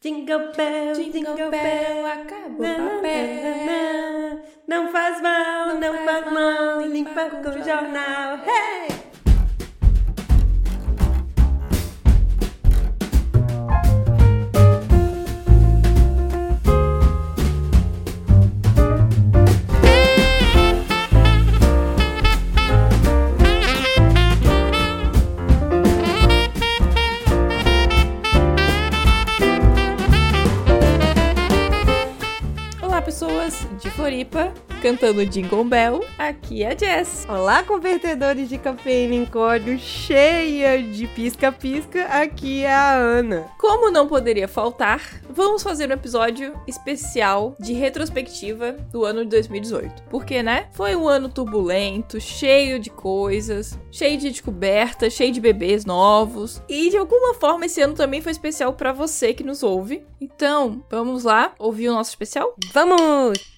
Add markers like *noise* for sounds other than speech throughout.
Jingle bell, jingle, bell, acabou o papel. Não faz mal, não, faz mal, limpa com o jornal. Hey! Floripa, cantando Jingle Bell, aqui é a Jess. Olá, convertedores de cafeína em código cheia de pisca-pisca, aqui é a Ana. Como não poderia faltar, vamos fazer um episódio especial de retrospectiva do ano de 2018. Porque, né? Foi um ano turbulento, cheio de coisas, cheio de descobertas, cheio de bebês novos. E de alguma forma esse ano também foi especial pra você que nos ouve. Então, vamos lá ouvir o nosso especial? Vamos!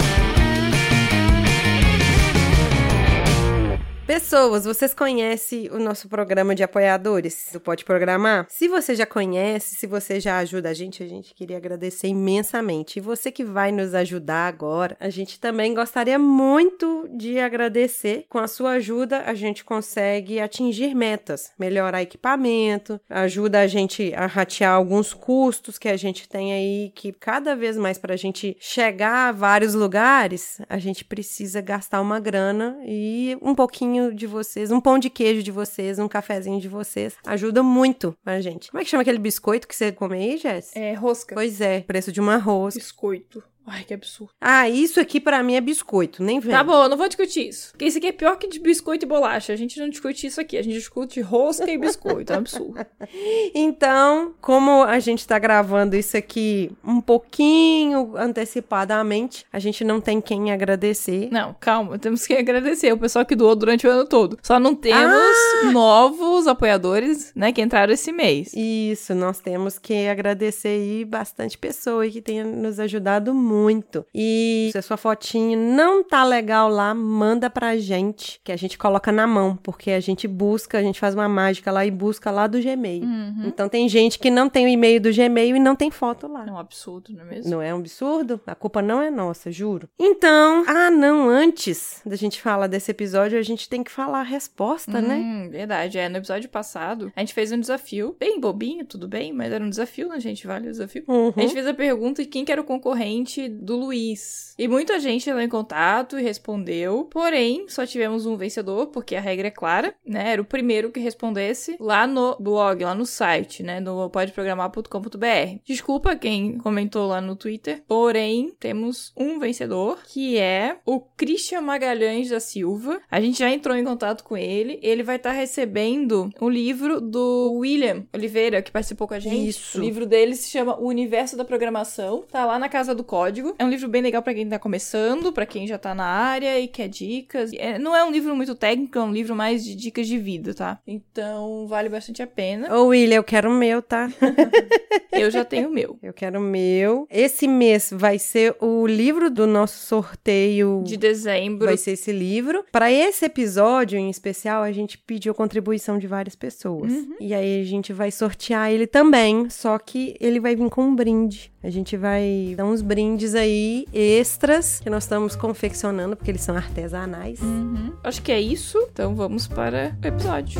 Pessoas, vocês conhecem o nosso programa de apoiadores do Pode Programar? Se você já conhece, se você já ajuda a gente, a gente queria agradecer imensamente. E você que vai nos ajudar agora, a gente também gostaria muito de agradecer. Com a sua ajuda, a gente consegue atingir metas, melhorar equipamento, ajuda a gente a ratear alguns custos que a gente tem aí, que cada vez mais para a gente chegar a vários lugares, a gente precisa gastar uma grana e um pouquinho de vocês, um pão de queijo de vocês, um cafezinho de vocês, ajuda muito a gente. Como é que chama aquele biscoito que você come aí, Jess? É rosca. Pois é, preço de uma rosca. Biscoito. Ai, que absurdo. Ah, isso aqui pra mim é biscoito, nem vem. Tá bom, eu não vou discutir isso. Porque isso aqui é pior que de biscoito e bolacha. A gente não discute isso aqui. A gente discute rosca e biscoito. É um absurdo. *laughs* Então, como a gente tá gravando isso aqui um pouquinho antecipadamente, a gente não tem quem agradecer. Não, calma. Temos que agradecer o pessoal que doou durante o ano todo. Só não temos Ah! novos apoiadores, né, que entraram esse mês. Isso, nós temos que agradecer aí bastante pessoa que tem nos ajudado muito. E se a sua fotinho não tá legal lá, manda pra gente, que a gente coloca na mão, porque a gente busca, a gente faz uma mágica lá e busca lá do Gmail. Uhum. Então tem gente que não tem o e-mail do Gmail e não tem foto lá. É um absurdo, não é mesmo? Não é um absurdo? A culpa não é nossa, juro. Então, ah, não, antes da gente falar desse episódio, a gente tem que falar a resposta, né? Hum, verdade. É, no episódio passado, a gente fez um desafio, bem bobinho, tudo bem, mas era um desafio, né, gente? Vale o desafio. Uhum. A gente fez a pergunta de quem que era o concorrente do Luiz. E muita gente entrou em contato e respondeu. Porém, só tivemos um vencedor, porque a regra é clara, né? Era o primeiro que respondesse lá no blog, lá no site, né? No podeprogramar.com.br. Desculpa quem comentou lá no Twitter. Porém, temos um vencedor, que é o Christian Magalhães da Silva. A gente já entrou em contato com ele. Ele vai estar recebendo o livro do William Oliveira, que participou com a gente. Isso. O livro dele se chama O Universo da Programação. Tá lá na Casa do Código. É um livro bem legal pra quem tá começando, pra quem já tá na área e quer dicas. É, não é um livro muito técnico, é um livro mais de dicas de vida, tá? Então, vale bastante a pena. Ô, William, eu quero o meu, tá? *laughs* Eu já tenho o meu. Eu quero o meu. Esse mês vai ser o livro do nosso sorteio. De dezembro. Vai ser esse livro. Para esse episódio em especial, a gente pediu contribuição de várias pessoas. Uhum. E aí a gente vai sortear ele também, só que ele vai vir com um brinde. A gente vai dar uns brindes aí extras que nós estamos confeccionando porque eles são artesanais. Uhum. Acho que é isso. Então vamos para o episódio.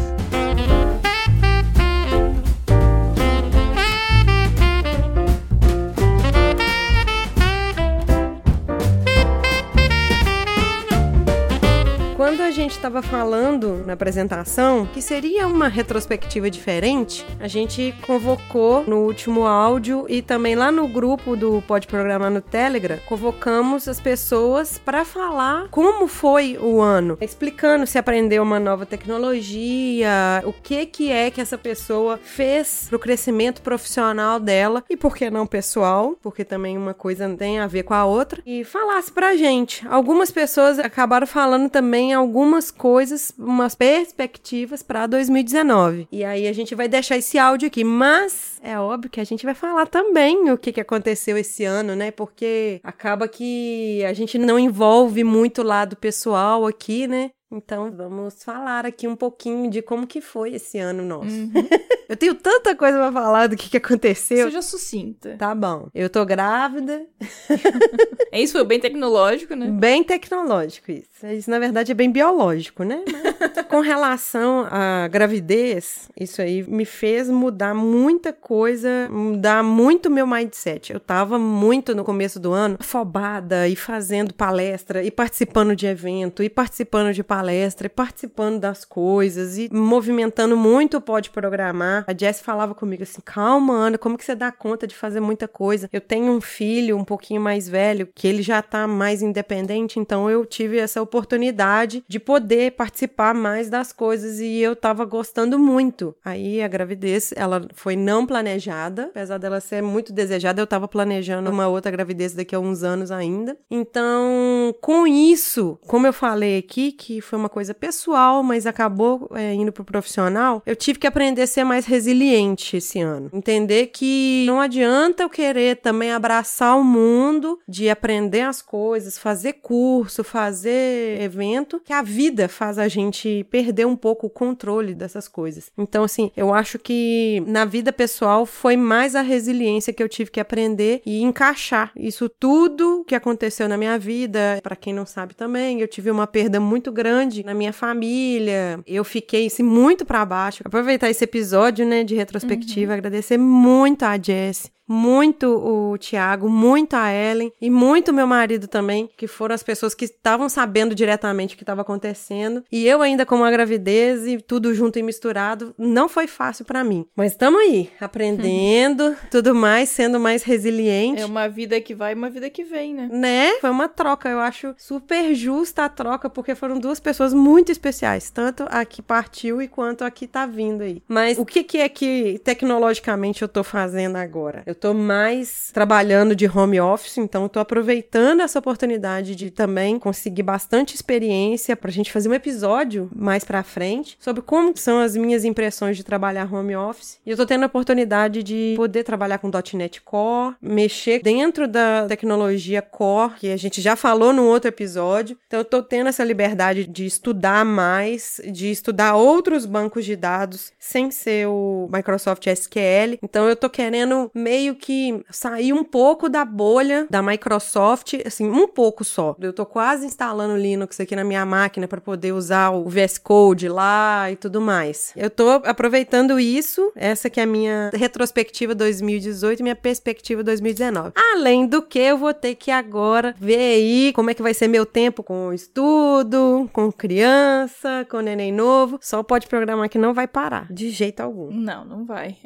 Quando a gente estava falando na apresentação que seria uma retrospectiva diferente, a gente convocou no último áudio e também lá no grupo do Pode Programar no Telegram, convocamos as pessoas para falar como foi o ano, explicando se aprendeu uma nova tecnologia, o que que é que essa pessoa fez pro crescimento profissional dela e por que não pessoal, porque também uma coisa tem a ver com a outra, e falasse pra gente. Algumas pessoas acabaram falando também algumas coisas, umas perspectivas para 2019. E aí a gente vai deixar esse áudio aqui, mas é óbvio que a gente vai falar também o que, que aconteceu esse ano, né? Porque acaba que a gente não envolve muito o lado pessoal aqui, né? Então vamos falar aqui um pouquinho de como que foi esse ano nosso. Uhum. *laughs* Eu tenho tanta coisa pra falar do que, que aconteceu. Seja sucinta. Tá bom. Eu tô grávida. *laughs* É isso, foi bem tecnológico, né? Bem tecnológico isso. Isso, na verdade, é bem biológico, né? Mas, com relação à gravidez, isso aí me fez mudar muita coisa, mudar muito meu mindset. Eu tava muito no começo do ano afobada e fazendo palestra e participando de evento e participando de palestra e participando das coisas e movimentando muito o Pode Programar. A Jess falava comigo assim, calma, Ana, como que você dá conta de fazer muita coisa? Eu tenho um filho um pouquinho mais velho, que ele já tá mais independente, então eu tive essa oportunidade de poder participar mais das coisas e eu tava gostando muito. Aí a gravidez, ela foi não planejada, apesar dela ser muito desejada, eu tava planejando uma outra gravidez daqui a uns anos ainda. Então, com isso, como eu falei aqui, que foi uma coisa pessoal, mas acabou é, indo pro profissional, eu tive que aprender a ser mais resiliente esse ano. Entender que não adianta eu querer também abraçar o mundo de aprender as coisas, fazer curso, fazer evento, que a vida faz a gente perder um pouco o controle dessas coisas. Então, assim, eu acho que na vida pessoal foi mais a resiliência que eu tive que aprender e encaixar isso tudo que aconteceu na minha vida. Para quem não sabe também, eu tive uma perda muito grande na minha família. Eu fiquei assim, muito para baixo. Aproveitar esse episódio, né, de retrospectiva, agradecer muito a Jess muito o Tiago, muito a Ellen e muito meu marido também, que foram as pessoas que estavam sabendo diretamente o que estava acontecendo. E eu ainda com uma gravidez e tudo junto e misturado, não foi fácil para mim. Mas estamos aí, aprendendo, *laughs* tudo mais, sendo mais resiliente. É uma vida que vai e uma vida que vem, né? Né? Foi uma troca, eu acho super justa a troca, porque foram duas pessoas muito especiais, tanto a que partiu e quanto a que tá vindo aí. Mas o que, que é que tecnologicamente eu tô fazendo agora? Eu tô mais trabalhando de home office, então tô aproveitando essa oportunidade de também conseguir bastante experiência pra gente fazer um episódio mais pra frente sobre como são as minhas impressões de trabalhar home office. E eu tô tendo a oportunidade de poder trabalhar com .NET Core, mexer dentro da tecnologia Core, que a gente já falou num outro episódio. Então eu tô tendo essa liberdade de estudar mais, de estudar outros bancos de dados sem ser o Microsoft SQL. Então eu tô querendo meio que sair um pouco da bolha da Microsoft, assim, um pouco só. Eu tô quase instalando Linux aqui na minha máquina para poder usar o VS Code lá e tudo mais. Eu tô aproveitando isso, essa que é a minha retrospectiva 2018 e minha perspectiva 2019. Além do que eu vou ter que agora ver aí como é que vai ser meu tempo com estudo, com criança, com neném novo. Só pode programar que não vai parar, de jeito algum. Não, não vai.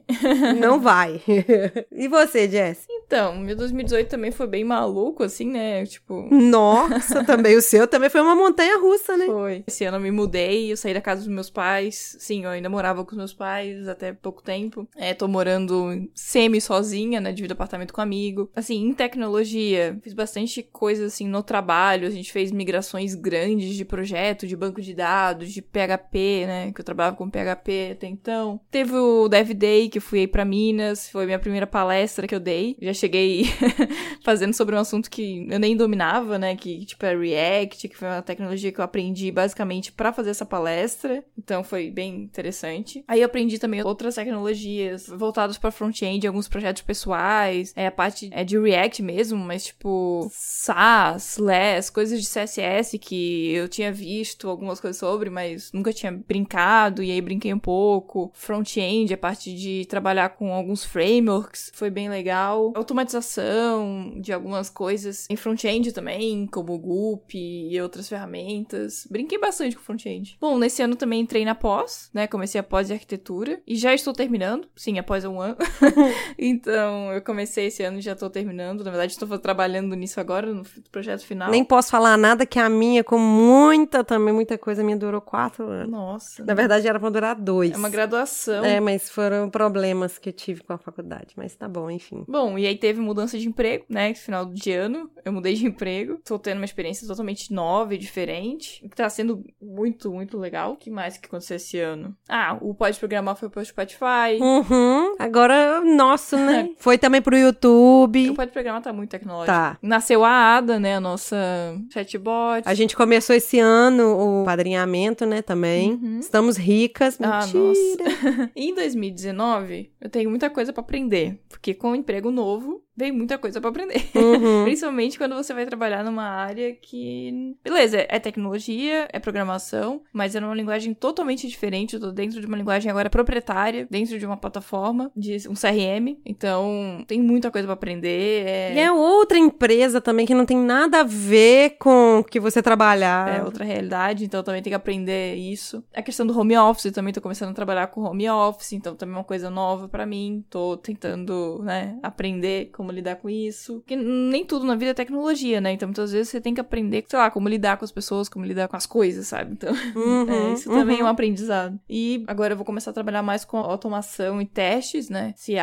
Não vai. *laughs* e você, Jess? Então, meu 2018 também foi bem maluco, assim, né? Tipo. Nossa, também o seu também foi uma montanha russa, né? Foi. Esse ano eu me mudei, eu saí da casa dos meus pais. Sim, eu ainda morava com os meus pais até pouco tempo. É, tô morando semi sozinha, né? Divido apartamento com um amigo. Assim, em tecnologia, fiz bastante coisa assim no trabalho. A gente fez migrações grandes de projeto, de banco de dados, de PHP, né? Que eu trabalhava com PHP até então. Teve o Dev Day, que eu fui aí pra Minas. Foi minha primeira palestra que eu dei. Já cheguei *laughs* fazendo sobre um assunto que eu nem dominava, né? Que, tipo, é React, que foi uma tecnologia que eu aprendi basicamente para fazer essa palestra. Então foi bem interessante. Aí eu aprendi também outras tecnologias voltadas para front-end, alguns projetos pessoais. É a parte é de React mesmo, mas tipo SAS, LESS, coisas de CSS que eu tinha visto algumas coisas sobre, mas nunca tinha brincado. E aí brinquei um pouco. Front-end, a parte de trabalhar com alguns frameworks, foi bem legal. Automatização de algumas coisas em front-end também, como o Goop e outras ferramentas. Brinquei bastante com front-end. Bom, nesse ano também entrei na pós, né? Comecei a pós de arquitetura e já estou terminando. Sim, após um ano. *laughs* então, eu comecei esse ano e já estou terminando. Na verdade, estou trabalhando nisso agora, no projeto final. Nem posso falar nada que a minha, com muita também, muita coisa, a minha durou quatro anos. Nossa. Na verdade, era pra durar dois. É uma graduação. É, mas foram problemas que eu tive com a faculdade. Mas tá bom, enfim. Bom, e aí teve mudança de emprego, né? Final de ano, eu mudei de emprego. Tô tendo uma experiência totalmente nova e diferente. O que tá sendo muito, muito legal. O que mais que aconteceu esse ano? Ah, o Pode Programar foi pro Spotify. Uhum. Agora, nosso, né? *laughs* Foi também pro YouTube. O Pode Programar tá muito tecnológico. Tá. Nasceu a Ada, né? A nossa chatbot. A gente começou esse ano o padrinhamento, né, também. Uhum. Estamos ricas. Ah, Mentira. *laughs* em 2019, eu tenho muita coisa pra aprender. Porque com o emprego novo, vem muita coisa pra aprender. Uhum. *laughs* Principalmente quando você vai trabalhar numa área que. Beleza, é tecnologia, é programação, mas é numa linguagem totalmente diferente. Eu tô dentro de uma linguagem agora proprietária, dentro de uma plataforma, de um CRM. Então, tem muita coisa pra aprender. É, E é outra empresa também que não tem nada a ver com o que você trabalhar. é outra realidade, então também tem que aprender isso. A questão do home office, eu também tô começando a trabalhar com home office, então também é uma coisa nova pra mim. Tô tentando, né, aprender como lidar com isso. Porque nem tudo na vida é tecnologia, né? Então muitas vezes você tem que aprender, sei lá, como lidar com as pessoas, como lidar com as coisas, sabe? Então, Uhum, *laughs* é, isso também é um uhum. aprendizado. E agora eu vou começar a trabalhar mais com automação e testes, né? CI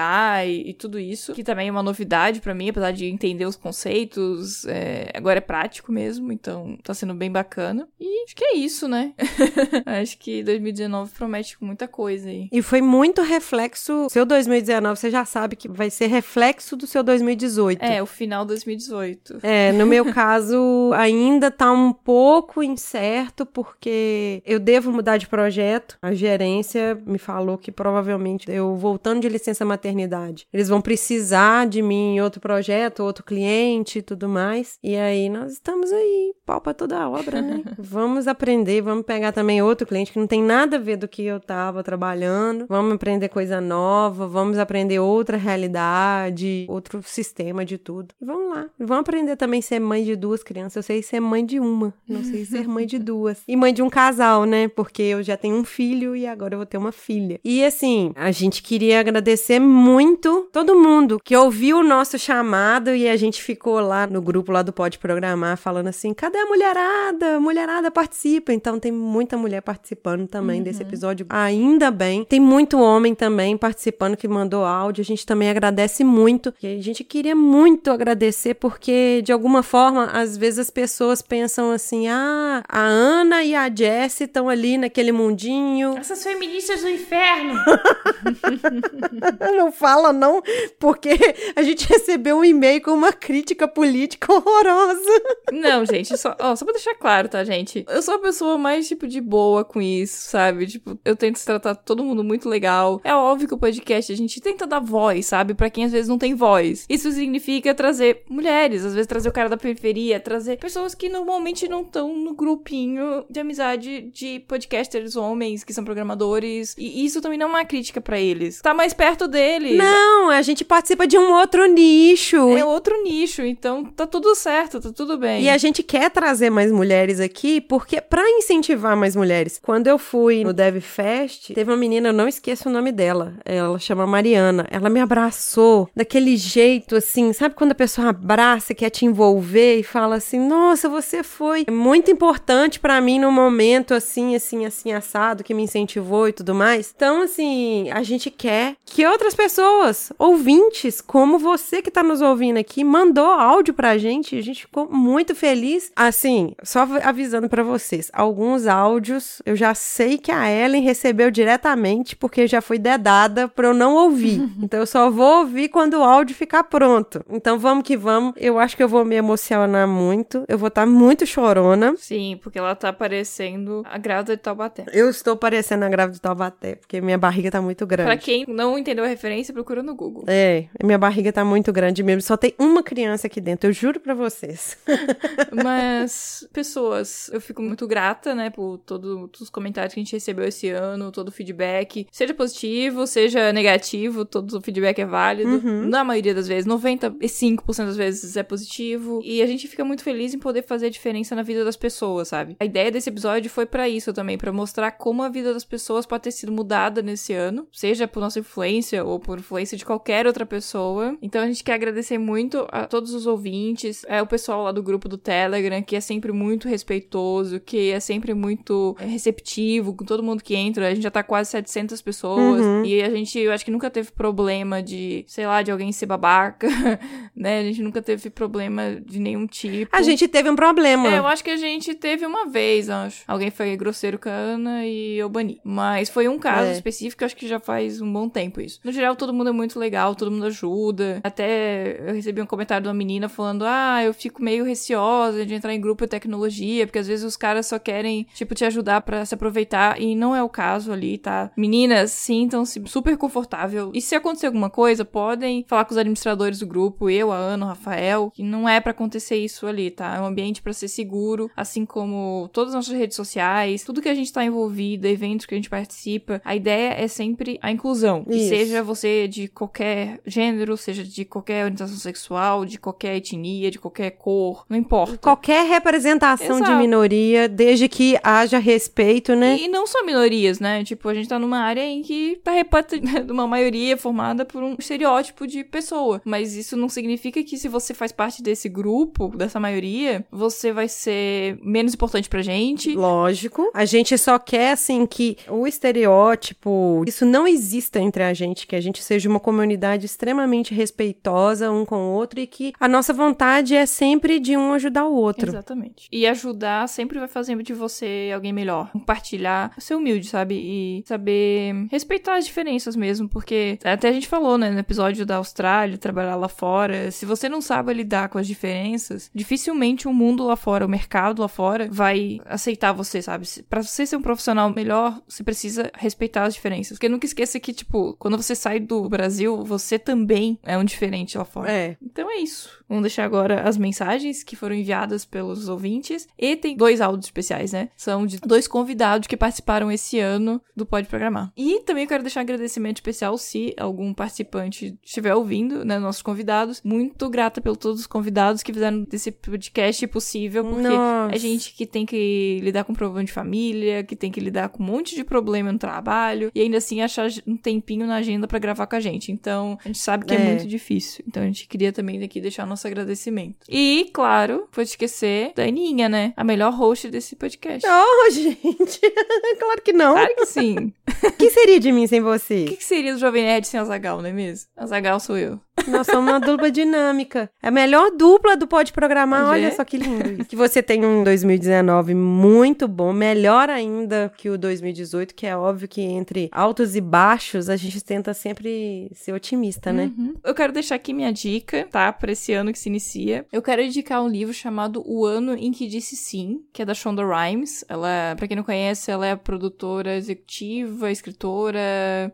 e, e tudo isso, que também é uma novidade pra mim, apesar de entender os conceitos. é, agora é prático mesmo, então tá sendo bem bacana. E acho que é isso, né? *laughs* acho que 2019 promete muita coisa aí. E foi muito reflexo. Seu 2019, você já sabe que vai ser reflexo do seu 2018. É, o final 2018. É, no meu *laughs* caso, ainda tá um pouco incerto, porque eu devo mudar de projeto. A gerência me falou que provavelmente eu voltando de licença maternidade, eles vão precisar de mim em outro projeto, outro cliente e tudo mais. E aí nós estamos aí, pau pra toda a obra, né? *laughs* vamos aprender, vamos pegar também outro cliente que não tem nada a ver do que eu tava trabalhando. Vamos aprender coisa nova, vamos aprender outra realidade, outro sistema de tudo. E vamos lá. Vamos aprender também a ser mãe de duas crianças. Eu sei ser mãe de uma, não sei *laughs* ser mãe de duas. E mãe de um casal, né? Porque eu já tenho um filho e agora eu vou ter uma filha. E assim, a gente queria agradecer muito todo mundo que ouviu o nosso chamado e a gente ficou lá no grupo lá do Pode Programar falando assim: cadê a mulherada? Mulherada participa. Então tem muita mulher participando também desse episódio. Ainda bem. Tem muito homem também participando que mandou áudio. A gente também agradece muito. E a gente queria muito agradecer porque, de alguma forma, às vezes as pessoas pensam assim: ah, a Ana e a Jessie estão ali naquele mundinho. Essas feministas do inferno! *laughs* Não fala, não, porque a gente recebeu um e-mail com uma crítica política horrorosa. Não, gente, só, ó, só pra deixar claro, tá, gente? Eu sou a pessoa mais, tipo, de boa com isso, sabe? Tipo, eu tento tratar todo mundo muito legal. É óbvio que o podcast a gente tenta dar voz, sabe? Pra quem às vezes não tem voz. Isso significa trazer mulheres, às vezes trazer o cara da periferia, trazer pessoas que normalmente não estão no grupinho de amizade de podcasters homens que são programadores. E isso também não é uma crítica pra eles. Tá mais perto deles. Não, a gente participa de um outro nicho. É outro nicho, então tá tudo certo, tá tudo bem. E a gente quer trazer mais mulheres aqui, porque pra incentivar mais mulheres. Quando eu fui no Dev Fest, teve uma menina, eu não esqueço o nome dela. Ela chama Mariana. Ela me abraçou daquele jeito assim, sabe quando a pessoa abraça, quer te envolver e fala assim: "Nossa, você foi muito importante pra mim no momento assim, assim, assim assado que me incentivou e tudo mais". Então, assim, a gente quer que outras pessoas, ouvintes, como você que tá nos ouvindo aqui, mandou áudio pra gente, a gente ficou muito feliz. Assim, só avisando pra vocês, alguns áudios eu já sei que a Ellen recebeu diretamente porque já foi dedada pra eu não ouvir. *laughs* Então eu só vou ouvir quando o áudio ficar pronto. Então vamos que vamos. Eu acho que eu vou me emocionar muito. Eu vou estar muito chorona. Sim, porque ela tá parecendo a grávida de Taubaté. Eu estou parecendo a grávida de Taubaté, porque minha barriga tá muito grande. Pra quem não entendeu a referência, procura no Google. É, minha barriga tá muito grande mesmo. Só tem uma criança aqui dentro, eu juro pra vocês. *laughs* Mas, pessoas, eu fico muito grata, né, por todo- todos os comentários que a gente recebeu esse ano, todo o feedback. Seja positivo, seja negativo, todo o feedback é válido. Na maioria das vezes, 95% das vezes é positivo. E a gente fica muito feliz em poder fazer a diferença na vida das pessoas, sabe? A ideia desse episódio foi pra isso também, pra mostrar como a vida das pessoas pode ter sido mudada nesse ano, seja por nossa influência ou por influência de qualquer outra pessoa. Então a gente quer agradecer muito a todos os ouvintes, é o pessoal lá do grupo do Telegram, que é sempre muito respeitoso, que é sempre muito é, receptivo com todo mundo que entra. A gente já tá quase 700 pessoas Uhum. e a gente, eu acho que nunca teve problema de, sei lá, de alguém ser babaca babaca, *laughs* né? A gente nunca teve problema de nenhum tipo. A gente teve um problema. É, eu acho que a gente teve uma vez, acho. Alguém foi grosseiro com a Ana e eu bani. Mas foi um caso É. específico, acho que já faz um bom tempo isso. No geral, todo mundo é muito legal, todo mundo ajuda. Até eu recebi um comentário de uma menina falando: Ah, eu fico meio receosa de entrar em grupo de tecnologia, porque às vezes os caras só querem, tipo, te ajudar pra se aproveitar. E não é o caso ali, tá? Meninas, sintam-se super confortável. E se acontecer alguma coisa, podem falar com os administradores do grupo, eu, a Ana, o Rafael, que não é pra acontecer isso ali, tá? É um ambiente pra ser seguro, assim como todas as nossas redes sociais, tudo que a gente tá envolvido, eventos que a gente participa. A ideia é sempre a inclusão. E Isso. seja você de qualquer gênero, seja de qualquer orientação sexual, de qualquer etnia, de qualquer cor, não importa. Qualquer representação de Exato. minoria, desde que haja respeito, né? E, e não só minorias, né? Tipo, a gente tá numa área em que tá repleta de *laughs* uma maioria formada por um estereótipo de pessoa. Mas isso não significa que se você faz parte desse grupo, dessa maioria, você vai ser menos importante pra gente. Lógico. A gente só quer, assim, que o estereótipo, isso não exista entre a gente, que a gente seja uma comunidade extremamente respeitosa um com o outro e que a nossa vontade é sempre de um ajudar o outro. Exatamente. E ajudar sempre vai fazer de você alguém melhor. Compartilhar, ser humilde, sabe? E saber respeitar as diferenças mesmo, porque até a gente falou, né, no episódio da Austrália, trabalhar lá fora. Se você não sabe lidar com as diferenças, dificilmente o mundo lá fora, o mercado lá fora, vai aceitar você, sabe? Pra você ser um profissional melhor, você precisa respeitar as diferenças. Porque nunca esqueça que, tipo, quando você sai do Brasil, você também é um diferente lá fora. É. Então é isso. Vamos deixar agora as mensagens que foram enviadas pelos ouvintes. E tem dois áudios especiais, né? São de dois convidados que participaram esse ano do Pode Programar. E também quero deixar um agradecimento especial se algum participante estiver ouvindo, né? Nossos convidados. Muito grata pelos todos os convidados que fizeram desse podcast possível, porque Nossa. é gente que tem que lidar com problema de família, que tem que lidar com um monte de problema no trabalho, e ainda assim achar um tempinho na agenda pra gravar com a gente. Então, a gente sabe que é, É. muito difícil. Então, a gente queria também daqui deixar nosso agradecimento. E, claro, pode esquecer da Aninha, né? A melhor host desse podcast. Oh, *laughs* gente. *laughs* claro que não. Claro que sim. O *laughs* que seria de mim sem O você? que, que seria do Jovem Nerd sem Azagal, não é mesmo? Azagal sou eu. Nós somos uma dupla dinâmica. É a melhor dupla do Pode Programar. Olha ver? só que lindo. *laughs* Que você tem um 2019 muito bom, melhor ainda que o 2018, que é óbvio que entre altos e baixos a gente tenta sempre ser otimista, né? Uhum. Eu quero deixar aqui minha dica, tá? Pra esse ano que se inicia. Eu quero indicar um livro chamado O Ano em que Disse Sim, que é da Shonda Rhimes. Ela, pra quem não conhece, ela é produtora executiva, escritora,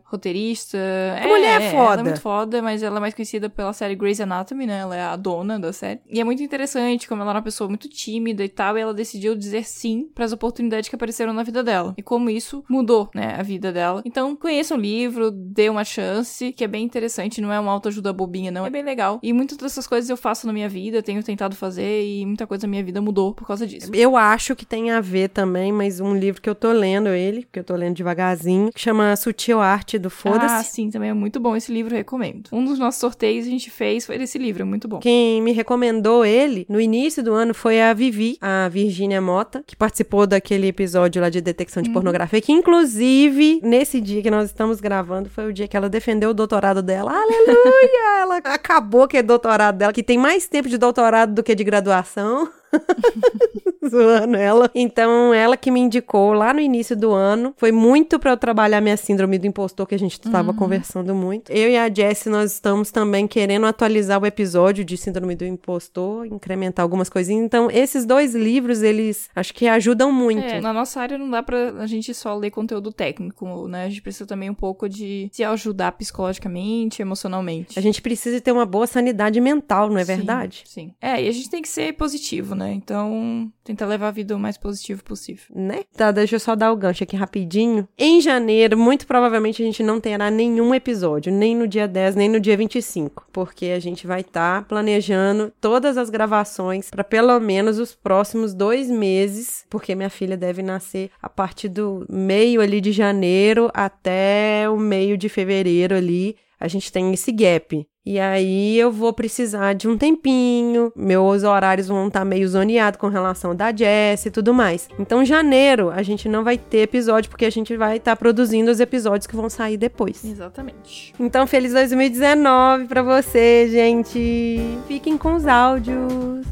roteirista. A mulher é Ela foda. é muito foda, mas ela é mais conhecida pela série Grey's Anatomy, né? Ela é a dona da série. E é muito interessante como ela era uma pessoa muito tímida e tal, e ela decidiu dizer sim pras oportunidades que apareceram na vida dela. E como isso mudou, né, a vida dela. Então, conheça o livro, dê uma chance, que é bem interessante, não é uma autoajuda bobinha, não. É bem legal. E muitas dessas coisas eu faço na minha vida, tenho tentado fazer, e muita coisa na minha vida mudou por causa disso. Eu acho que tem a ver também, mas um livro que eu tô lendo ele, que eu tô lendo devagarzinho, que chama Sutil Arte do Ah, Foda-se. sim, também é muito bom esse livro, recomendo. Um dos nossos sorteios a gente fez foi desse livro, é muito bom. Quem me recomendou ele no início do ano foi a Vivi, a Virgínia Mota, que participou daquele episódio lá de detecção de pornografia, que inclusive, nesse dia que nós estamos gravando, foi o dia que ela defendeu o doutorado dela. Aleluia! *laughs* ela acabou que é doutorado dela, que tem mais tempo de doutorado do que de graduação. *laughs* Zoando ela. Então, ela que me indicou lá no início do ano. Foi muito pra eu trabalhar minha síndrome do impostor, que a gente tava conversando muito. Eu e a Jessie, nós estamos também querendo atualizar o episódio de síndrome do impostor, incrementar algumas coisinhas. Então, esses dois livros, eles acho que ajudam muito. É, na nossa área não dá pra a gente só ler conteúdo técnico, né? A gente precisa também um pouco de se ajudar psicologicamente, emocionalmente. A gente precisa ter uma boa sanidade mental, não é Sim, verdade? Sim. É, e a gente tem que ser positivo, né? Então, tentar levar a vida o mais positivo possível. né? Tá, deixa eu só dar o gancho aqui rapidinho. Em janeiro, muito provavelmente a gente não terá nenhum episódio, nem no dia 10, nem no dia 25, porque a gente vai estar planejando todas as gravações para pelo menos os próximos dois meses, porque minha filha deve nascer a partir do meio ali de janeiro até o meio de fevereiro ali. A gente tem esse gap. E aí eu vou precisar de um tempinho, meus horários vão estar meio zoneados com relação da Jess e tudo mais. Então, janeiro a gente não vai ter episódio porque a gente vai estar produzindo os episódios que vão sair depois. Exatamente. Então, feliz 2019 para você, gente. Fiquem com os áudios.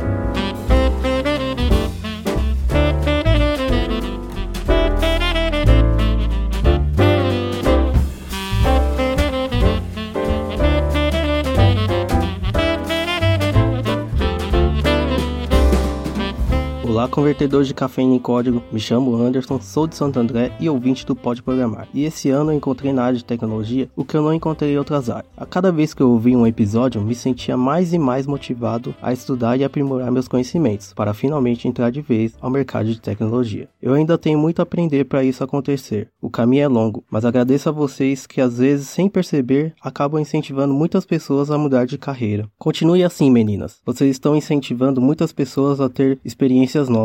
Olá, convertedores de cafeína em código. Me chamo Anderson, sou de Santo André e ouvinte do Pode Programar. E esse ano eu encontrei na área de tecnologia o que eu não encontrei em outras áreas. A cada vez que eu ouvi um episódio, me sentia mais e mais motivado a estudar e aprimorar meus conhecimentos, para finalmente entrar de vez ao mercado de tecnologia. Eu ainda tenho muito a aprender para isso acontecer. O caminho é longo, mas agradeço a vocês que às vezes, sem perceber, acabam incentivando muitas pessoas a mudar de carreira. Continue assim, meninas. Vocês estão incentivando muitas pessoas a ter experiências novas.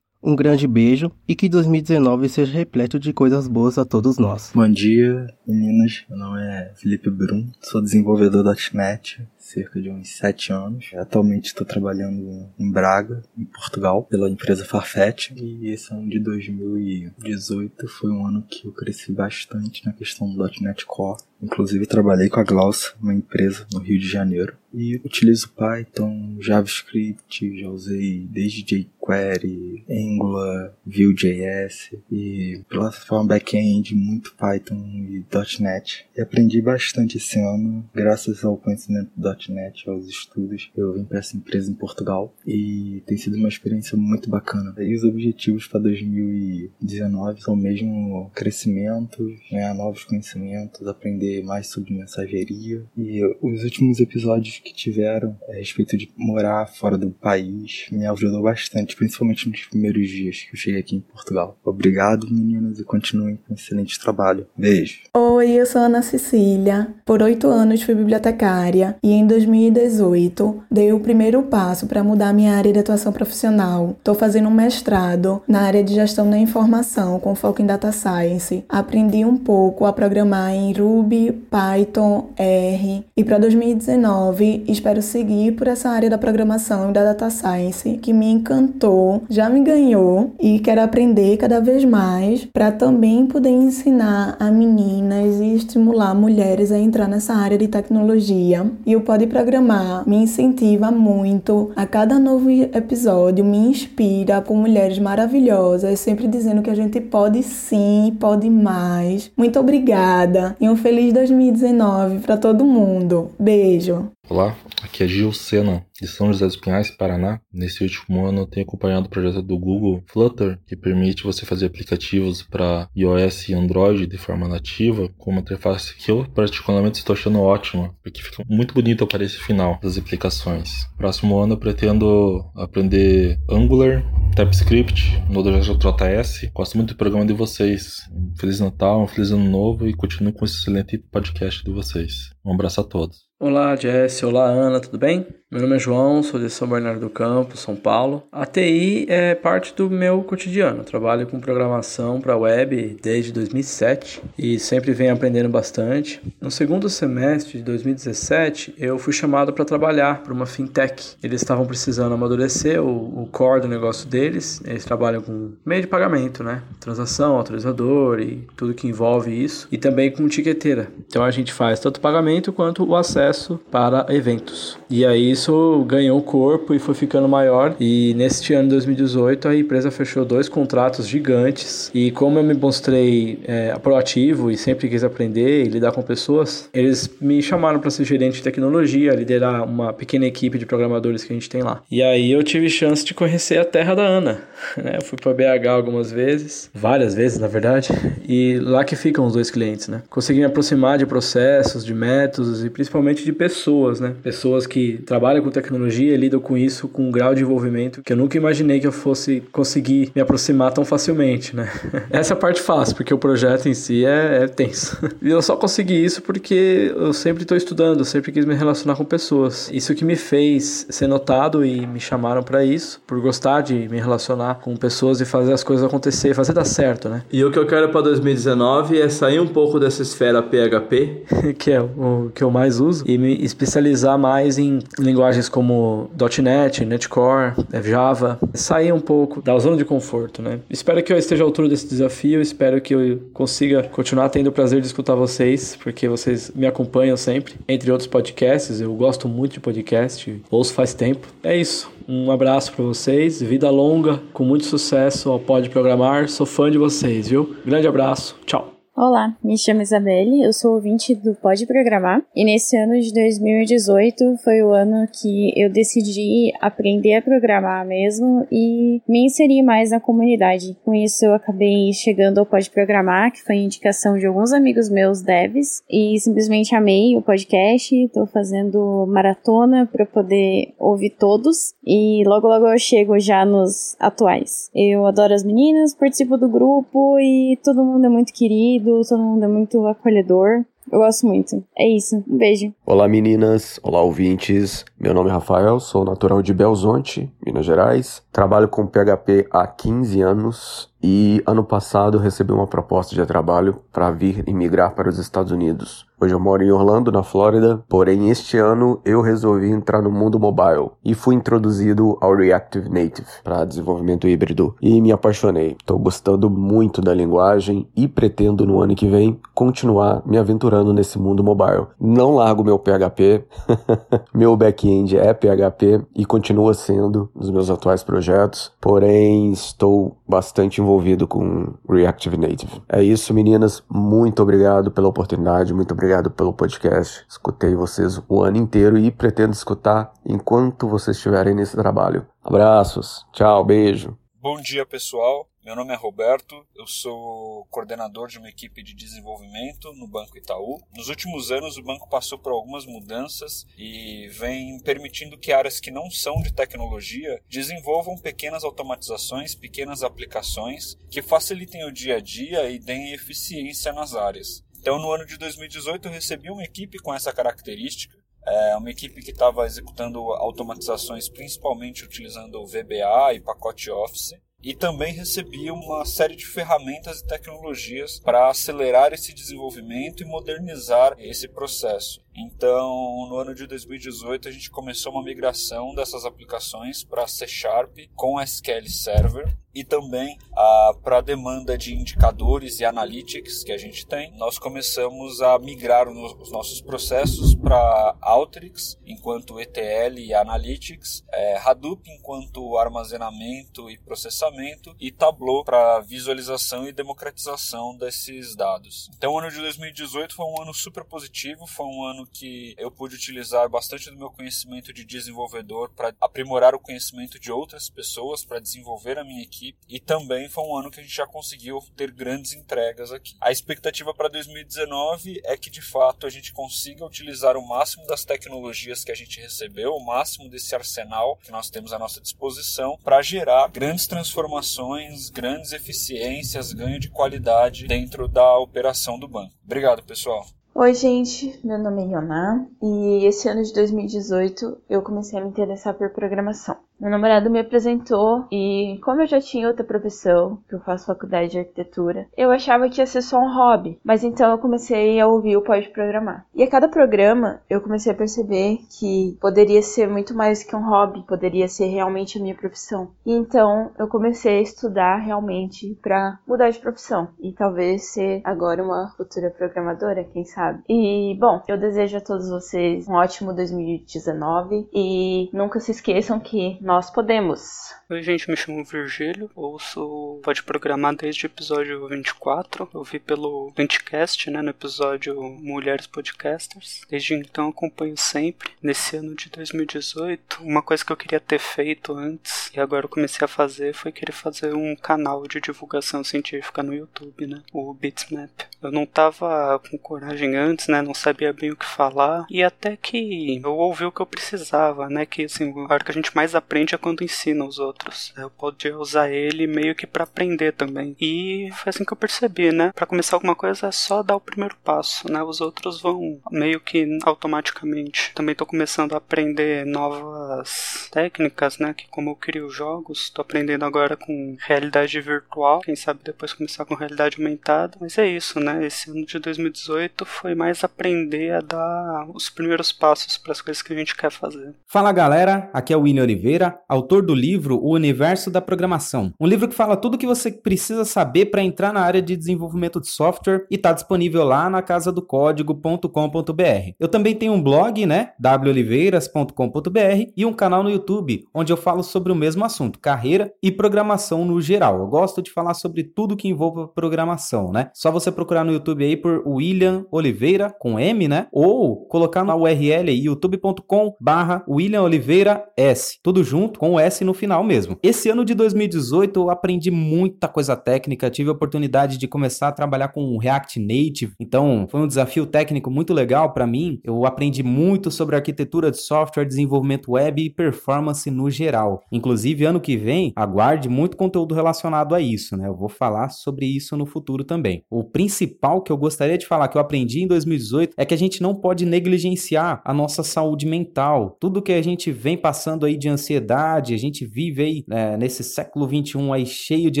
Um grande beijo e que 2019 seja repleto de coisas boas a todos nós. Bom dia, meninas. Meu nome é Felipe Brum, sou desenvolvedor da .NET cerca de uns sete anos. Atualmente estou trabalhando em Braga, em Portugal, pela empresa Farfetch. E esse ano de 2018 foi um ano que eu cresci bastante na questão do .NET Core. Inclusive trabalhei com a Glaucia, uma empresa no Rio de Janeiro. E utilizo Python, JavaScript, já usei desde jQuery, Angular, Vue.js e plataforma back-end, muito Python e .NET. E aprendi bastante esse ano, graças ao conhecimento do .NET, aos estudos. Eu vim para essa empresa em Portugal e tem sido uma experiência muito bacana. E os objetivos para 2019 são mesmo crescimento, ganhar novos conhecimentos, aprender mais sobre mensageria. E os últimos episódios que tiveram a respeito de morar fora do país me ajudou bastante, principalmente nos primeiros dias que eu cheguei aqui em Portugal. Obrigado, meninas, e continuem com um excelente trabalho. Beijo. Oi, eu sou Ana Cecília. Por oito anos fui bibliotecária e em 2018 dei o primeiro passo para mudar minha área de atuação profissional. Estou fazendo um mestrado na área de gestão da informação com foco em data science. Aprendi um pouco a programar em Ruby, Python, R e para 2019 espero seguir por essa área da programação e da data science que me encantou, já me ganhou e quero aprender cada vez mais para também poder ensinar a meninas e estimular mulheres a entrar nessa área de tecnologia. E o Pode Programar me incentiva muito. A cada novo episódio me inspira com mulheres maravilhosas, sempre dizendo que a gente pode sim, pode mais. Muito obrigada e um feliz 2019 para todo mundo. Beijo. Olá, aqui é Gil Sena, de São José dos Pinhais, Paraná. Nesse último ano eu tenho acompanhado o projeto do Google Flutter, que permite você fazer aplicativos para iOS e Android de forma nativa, com uma interface que eu particularmente estou achando ótima, porque fica muito bonito para esse final das aplicações. Próximo ano eu pretendo aprender Angular, TypeScript, Node.js. Gosto muito do programa de vocês. Um Feliz Natal, um Feliz Ano Novo e continue com esse excelente podcast de vocês. Um abraço a todos. Olá, Jess. Olá, Ana. Tudo bem? Meu nome é João, sou de São Bernardo do Campo, São Paulo. A TI é parte do meu cotidiano. Trabalho com programação para web desde 2007 e sempre venho aprendendo bastante. No segundo semestre de 2017, eu fui chamado para trabalhar para uma fintech. Eles estavam precisando amadurecer o, o core do negócio deles. Eles trabalham com meio de pagamento, né? Transação, autorizador e tudo que envolve isso. E também com tiqueteira. Então a gente faz tanto pagamento quanto o acesso para eventos. E aí isso ganhou corpo e foi ficando maior. E neste ano de 2018 a empresa fechou dois contratos gigantes. E como eu me mostrei é, proativo e sempre quis aprender e lidar com pessoas, eles me chamaram para ser gerente de tecnologia, liderar uma pequena equipe de programadores que a gente tem lá. E aí eu tive chance de conhecer a terra da Ana. *laughs* Né? Eu fui para BH algumas vezes, várias vezes na verdade, e lá que ficam os dois clientes, né? Consegui me aproximar de processos, de métodos e principalmente de pessoas, né? Pessoas que trabalham trabalha com tecnologia e lida com isso com um grau de envolvimento que eu nunca imaginei que eu fosse conseguir me aproximar tão facilmente, né? *laughs* Essa é a parte fácil, porque o projeto em si é, é tenso. *laughs* E eu só consegui isso porque eu sempre estou estudando, eu sempre quis me relacionar com pessoas. Isso que me fez ser notado e me chamaram para isso, por gostar de me relacionar com pessoas e fazer as coisas acontecer, fazer dar certo, né? E o que eu quero para 2019 é sair um pouco dessa esfera PHP, *laughs* que é o que eu mais uso, e me especializar mais em linguagens como .NET, NetCore, Java, sair um pouco da zona de conforto, né? Espero que eu esteja à altura desse desafio, espero que eu consiga continuar tendo o prazer de escutar vocês, porque vocês me acompanham sempre, entre outros podcasts, eu gosto muito de podcast, ouço faz tempo. É isso. Um abraço para vocês, vida longa, com muito sucesso ao Pode Programar. Sou fã de vocês, viu? Grande abraço, tchau. Olá, me chamo Isabelle, eu sou ouvinte do Pode Programar e nesse ano de 2018 foi o ano que eu decidi aprender a programar mesmo e me inserir mais na comunidade. Com isso eu acabei chegando ao Pode Programar, que foi indicação de alguns amigos meus devs e simplesmente amei o podcast, estou fazendo maratona para poder ouvir todos e logo logo eu chego já nos atuais. Eu adoro as meninas, participo do grupo e todo mundo é muito querido todo mundo é muito acolhedor. Eu gosto muito. É isso. Um beijo. Olá meninas, olá ouvintes. Meu nome é Rafael, sou natural de Belzonte, Minas Gerais. Trabalho com PHP há 15 anos e ano passado recebi uma proposta de trabalho para vir emigrar para os Estados Unidos. Hoje eu moro em Orlando, na Flórida, porém este ano eu resolvi entrar no mundo mobile e fui introduzido ao Reactive Native para desenvolvimento híbrido e me apaixonei. Estou gostando muito da linguagem e pretendo no ano que vem continuar me aventurando nesse mundo mobile. Não largo meu PHP, *laughs* meu back-end é PHP e continua sendo nos meus atuais projetos, porém estou bastante envolvido com Reactive Native. É isso, meninas. Muito obrigado pela oportunidade, muito obrigado pelo podcast. Escutei vocês o ano inteiro e pretendo escutar enquanto vocês estiverem nesse trabalho. Abraços, tchau, beijo. Bom dia, pessoal. Meu nome é Roberto, eu sou coordenador de uma equipe de desenvolvimento no Banco Itaú. Nos últimos anos, o banco passou por algumas mudanças e vem permitindo que áreas que não são de tecnologia desenvolvam pequenas automatizações, pequenas aplicações que facilitem o dia a dia e deem eficiência nas áreas. Então, no ano de 2018, eu recebi uma equipe com essa característica. É uma equipe que estava executando automatizações principalmente utilizando o VBA e pacote Office. E também recebi uma série de ferramentas e tecnologias para acelerar esse desenvolvimento e modernizar esse processo. Então, no ano de 2018, a gente começou uma migração dessas aplicações para C Sharp com SQL Server e também ah, para a demanda de indicadores e analytics que a gente tem, nós começamos a migrar os nossos processos para Alteryx enquanto ETL e Analytics, é, Hadoop enquanto armazenamento e processamento e Tableau para visualização e democratização desses dados. Então, o ano de 2018 foi um ano super positivo, foi um ano que eu pude utilizar bastante do meu conhecimento de desenvolvedor para aprimorar o conhecimento de outras pessoas, para desenvolver a minha equipe. E também foi um ano que a gente já conseguiu ter grandes entregas aqui. A expectativa para 2019 é que de fato a gente consiga utilizar o máximo das tecnologias que a gente recebeu, o máximo desse arsenal que nós temos à nossa disposição para gerar grandes transformações, grandes eficiências, ganho de qualidade dentro da operação do banco. Obrigado, pessoal. Oi, gente, meu nome é Yoná e esse ano de 2018 eu comecei a me interessar por programação. Meu namorado me apresentou e, como eu já tinha outra profissão, que eu faço faculdade de arquitetura, eu achava que ia ser só um hobby. Mas então eu comecei a ouvir o Pode Programar. E a cada programa eu comecei a perceber que poderia ser muito mais que um hobby, poderia ser realmente a minha profissão. E então eu comecei a estudar realmente para mudar de profissão e talvez ser agora uma futura programadora, quem sabe. E bom, eu desejo a todos vocês um ótimo 2019 e nunca se esqueçam que Nós podemos! Oi, gente, me chamo Virgílio, ouço Pode Programar desde o episódio 24. Eu vi pelo Anticast, né, no episódio Mulheres Podcasters. Desde então acompanho sempre. Nesse ano de 2018, uma coisa que eu queria ter feito antes e agora eu comecei a fazer foi querer fazer um canal de divulgação científica no YouTube, né, o Bitsmap. Eu não tava com coragem antes, né, não sabia bem o que falar e até que eu ouvi o que eu precisava, né, que assim, a hora que a gente mais aprende é quando ensina os outros outros. Eu podia usar ele meio que para aprender também. E foi assim que eu percebi, né? Para começar alguma coisa é só dar o primeiro passo, né? Os outros vão meio que automaticamente. Também tô começando a aprender novas técnicas, né? Que como eu crio jogos, tô aprendendo agora com realidade virtual, quem sabe depois começar com realidade aumentada. Mas é isso, né? Esse ano de 2018 foi mais aprender a dar os primeiros passos para as coisas que a gente quer fazer. Fala galera, aqui é o William Oliveira, autor do livro o Universo da Programação. Um livro que fala tudo o que você precisa saber para entrar na área de desenvolvimento de software e está disponível lá na casa do código.com.br. Eu também tenho um blog, né, woliveiras.com.br e um canal no YouTube, onde eu falo sobre o mesmo assunto, carreira e programação no geral. Eu gosto de falar sobre tudo que envolva programação, né? Só você procurar no YouTube aí por William Oliveira com M, né? Ou colocar na URL youtube.com/barra William Oliveira S, tudo junto com o S no final mesmo mesmo. Esse ano de 2018 eu aprendi muita coisa técnica, tive a oportunidade de começar a trabalhar com React Native, então foi um desafio técnico muito legal para mim. Eu aprendi muito sobre arquitetura de software, desenvolvimento web e performance no geral. Inclusive, ano que vem, aguarde muito conteúdo relacionado a isso, né? Eu vou falar sobre isso no futuro também. O principal que eu gostaria de falar que eu aprendi em 2018 é que a gente não pode negligenciar a nossa saúde mental. Tudo que a gente vem passando aí de ansiedade, a gente vive aí né, nesse século 21 aí cheio de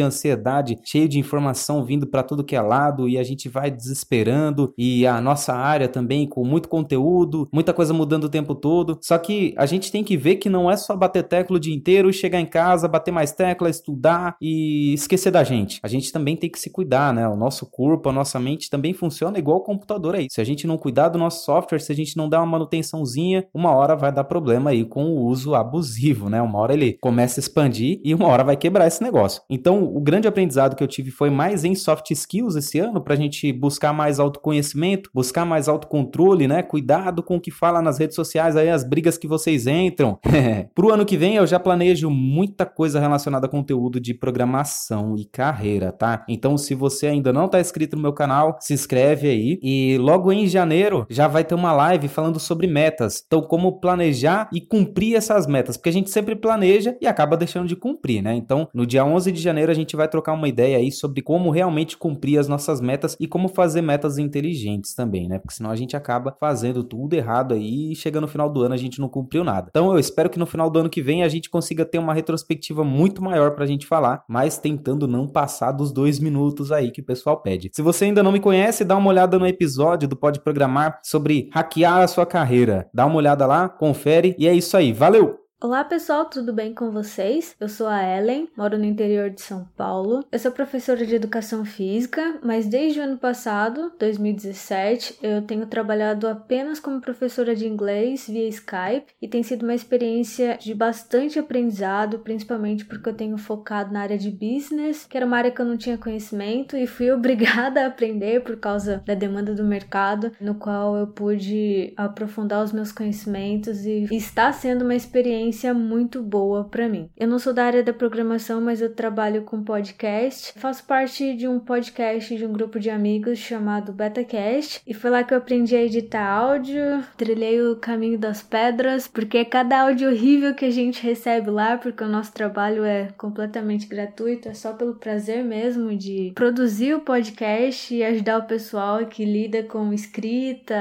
ansiedade, cheio de informação vindo para tudo que é lado e a gente vai desesperando e a nossa área também com muito conteúdo, muita coisa mudando o tempo todo. Só que a gente tem que ver que não é só bater tecla o dia inteiro, chegar em casa, bater mais tecla, estudar e esquecer da gente. A gente também tem que se cuidar, né? O nosso corpo, a nossa mente também funciona igual o computador aí. Se a gente não cuidar do nosso software, se a gente não der uma manutençãozinha, uma hora vai dar problema aí com o uso abusivo, né? Uma hora ele começa a expandir e uma hora vai quebrar esse negócio. Então, o grande aprendizado que eu tive foi mais em soft skills esse ano, para a gente buscar mais autoconhecimento, buscar mais autocontrole, né? Cuidado com o que fala nas redes sociais aí, as brigas que vocês entram. *laughs* Pro ano que vem, eu já planejo muita coisa relacionada a conteúdo de programação e carreira, tá? Então, se você ainda não tá inscrito no meu canal, se inscreve aí. E logo em janeiro já vai ter uma live falando sobre metas. Então, como planejar e cumprir essas metas, porque a gente sempre planeja e acaba deixando de cumprir, né? Então, no dia 11 de janeiro, a gente vai trocar uma ideia aí sobre como realmente cumprir as nossas metas e como fazer metas inteligentes também, né? Porque senão a gente acaba fazendo tudo errado aí e chega no final do ano a gente não cumpriu nada. Então, eu espero que no final do ano que vem a gente consiga ter uma retrospectiva muito maior pra gente falar, mas tentando não passar dos dois minutos aí que o pessoal pede. Se você ainda não me conhece, dá uma olhada no episódio do Pode Programar sobre hackear a sua carreira. Dá uma olhada lá, confere e é isso aí. Valeu! Olá pessoal, tudo bem com vocês? Eu sou a Ellen, moro no interior de São Paulo. Eu sou professora de educação física, mas desde o ano passado, 2017, eu tenho trabalhado apenas como professora de inglês via Skype e tem sido uma experiência de bastante aprendizado, principalmente porque eu tenho focado na área de business, que era uma área que eu não tinha conhecimento e fui *laughs* obrigada a aprender por causa da demanda do mercado, no qual eu pude aprofundar os meus conhecimentos e está sendo uma experiência experiência muito boa para mim. Eu não sou da área da programação, mas eu trabalho com podcast. Faço parte de um podcast de um grupo de amigos chamado BetaCast e foi lá que eu aprendi a editar áudio, trilhei o caminho das pedras, porque cada áudio horrível que a gente recebe lá, porque o nosso trabalho é completamente gratuito, é só pelo prazer mesmo de produzir o podcast e ajudar o pessoal que lida com escrita,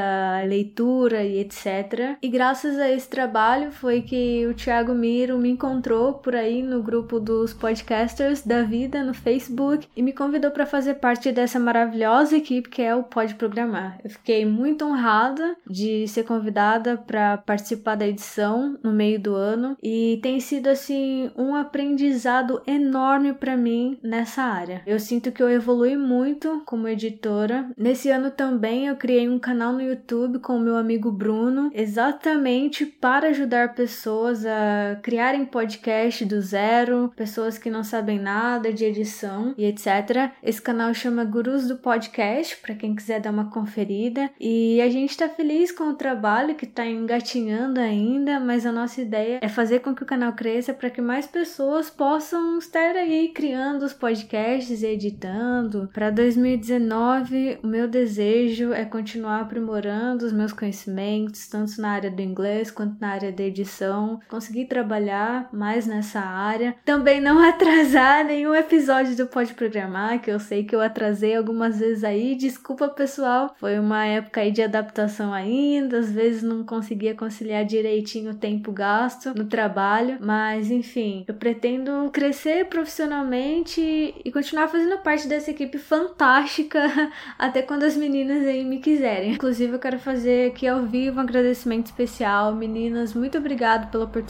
leitura e etc. E graças a esse trabalho foi que o Thiago Miro me encontrou por aí no grupo dos podcasters da vida no Facebook e me convidou para fazer parte dessa maravilhosa equipe que é o Pode Programar. Eu fiquei muito honrada de ser convidada para participar da edição no meio do ano e tem sido assim um aprendizado enorme para mim nessa área. Eu sinto que eu evolui muito como editora. Nesse ano também eu criei um canal no YouTube com o meu amigo Bruno, exatamente para ajudar pessoas a criarem podcast do zero, pessoas que não sabem nada de edição e etc. Esse canal chama Gurus do Podcast, para quem quiser dar uma conferida. E a gente está feliz com o trabalho que está engatinhando ainda, mas a nossa ideia é fazer com que o canal cresça para que mais pessoas possam estar aí criando os podcasts e editando. Para 2019, o meu desejo é continuar aprimorando os meus conhecimentos, tanto na área do inglês quanto na área da edição, conseguir trabalhar mais nessa área. Também não *laughs* atrasar nenhum episódio do Pode Programar, que eu sei que eu atrasei algumas vezes aí. Desculpa, pessoal. Foi uma época aí de adaptação ainda, às vezes não conseguia conciliar direitinho o tempo gasto no trabalho, mas enfim, eu pretendo crescer profissionalmente e continuar fazendo parte dessa equipe fantástica *laughs* até quando as meninas aí me quiserem. Inclusive, eu quero fazer aqui ao vivo um agradecimento especial. Meninas, muito obrigado pela oportunidade.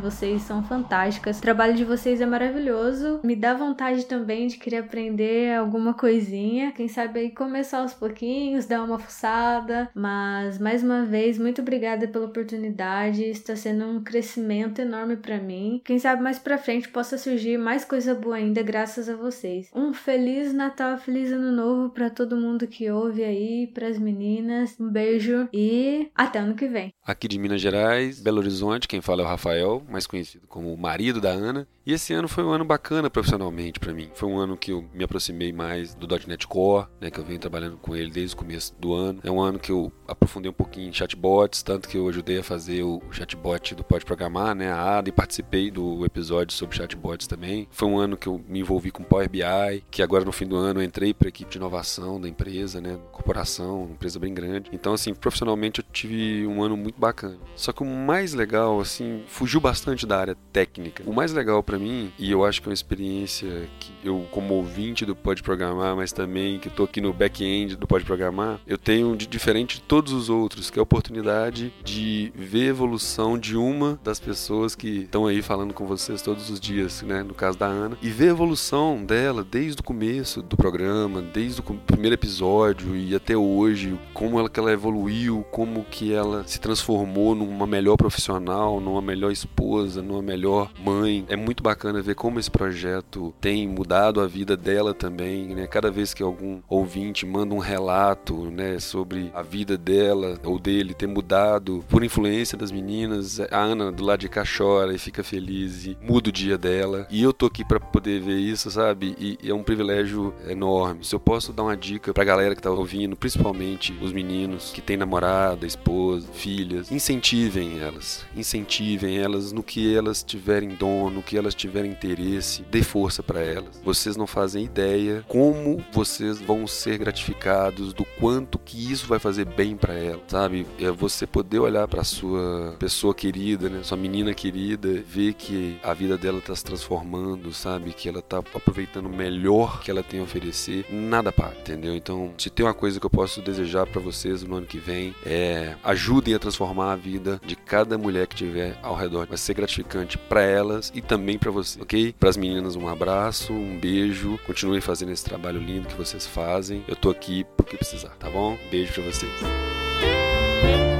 Vocês são fantásticas. O trabalho de vocês é maravilhoso. Me dá vontade também de querer aprender alguma coisinha. Quem sabe aí começar aos pouquinhos, dar uma fuçada. Mas mais uma vez, muito obrigada pela oportunidade. Está sendo um crescimento enorme para mim. Quem sabe mais para frente possa surgir mais coisa boa ainda graças a vocês. Um feliz Natal, feliz ano novo para todo mundo que ouve aí, para as meninas. Um beijo e até ano que vem. Aqui de Minas Gerais, Belo Horizonte, quem fala é Rafael, mais conhecido como o marido da Ana. E esse ano foi um ano bacana profissionalmente para mim. Foi um ano que eu me aproximei mais do .NET Core, né, que eu venho trabalhando com ele desde o começo do ano. É um ano que eu aprofundei um pouquinho em chatbots, tanto que eu ajudei a fazer o chatbot do Pode Programar, né, a ADA, e participei do episódio sobre chatbots também. Foi um ano que eu me envolvi com Power BI, que agora no fim do ano eu entrei para a equipe de inovação da empresa, né, corporação, uma empresa bem grande. Então assim, profissionalmente eu tive um ano muito bacana. Só que o mais legal, assim, fugiu bastante da área técnica. O mais legal para mim, e eu acho que é uma experiência que eu, como ouvinte do Pode Programar, mas também que tô aqui no back-end do Pode Programar, eu tenho de diferente de todos os outros, que é a oportunidade de ver a evolução de uma das pessoas que estão aí falando com vocês todos os dias, né? No caso da Ana, e ver a evolução dela desde o começo do programa, desde o primeiro episódio e até hoje, como ela que ela evoluiu, como que ela se transformou numa melhor profissional, numa melhor esposa, numa melhor mãe. É muito bacana ver como esse projeto tem mudado a vida dela também, né? Cada vez que algum ouvinte manda um relato, né, sobre a vida dela ou dele ter mudado por influência das meninas, a Ana do lado de cá chora e fica feliz e muda o dia dela. E eu tô aqui para poder ver isso, sabe? E é um privilégio enorme. Se eu posso dar uma dica pra galera que tá ouvindo, principalmente os meninos que têm namorada, esposa, filhas, incentivem elas, incentivem elas no que elas tiverem dom, no que elas tiverem interesse, dê força para elas. Vocês não fazem ideia como vocês vão ser gratificados, do quanto que isso vai fazer bem para ela, sabe? É você poder olhar para sua pessoa querida, né, sua menina querida, ver que a vida dela tá se transformando, sabe? Que ela tá aproveitando o melhor que ela tem a oferecer, nada para, entendeu? Então, se tem uma coisa que eu posso desejar para vocês no ano que vem, é ajudem a transformar a vida de cada mulher que tiver ao redor. Vai ser gratificante para elas e também para você, ok? Para as meninas, um abraço, um beijo. Continuem fazendo esse trabalho lindo que vocês fazem. Eu tô aqui porque precisar, tá bom? Beijo para vocês.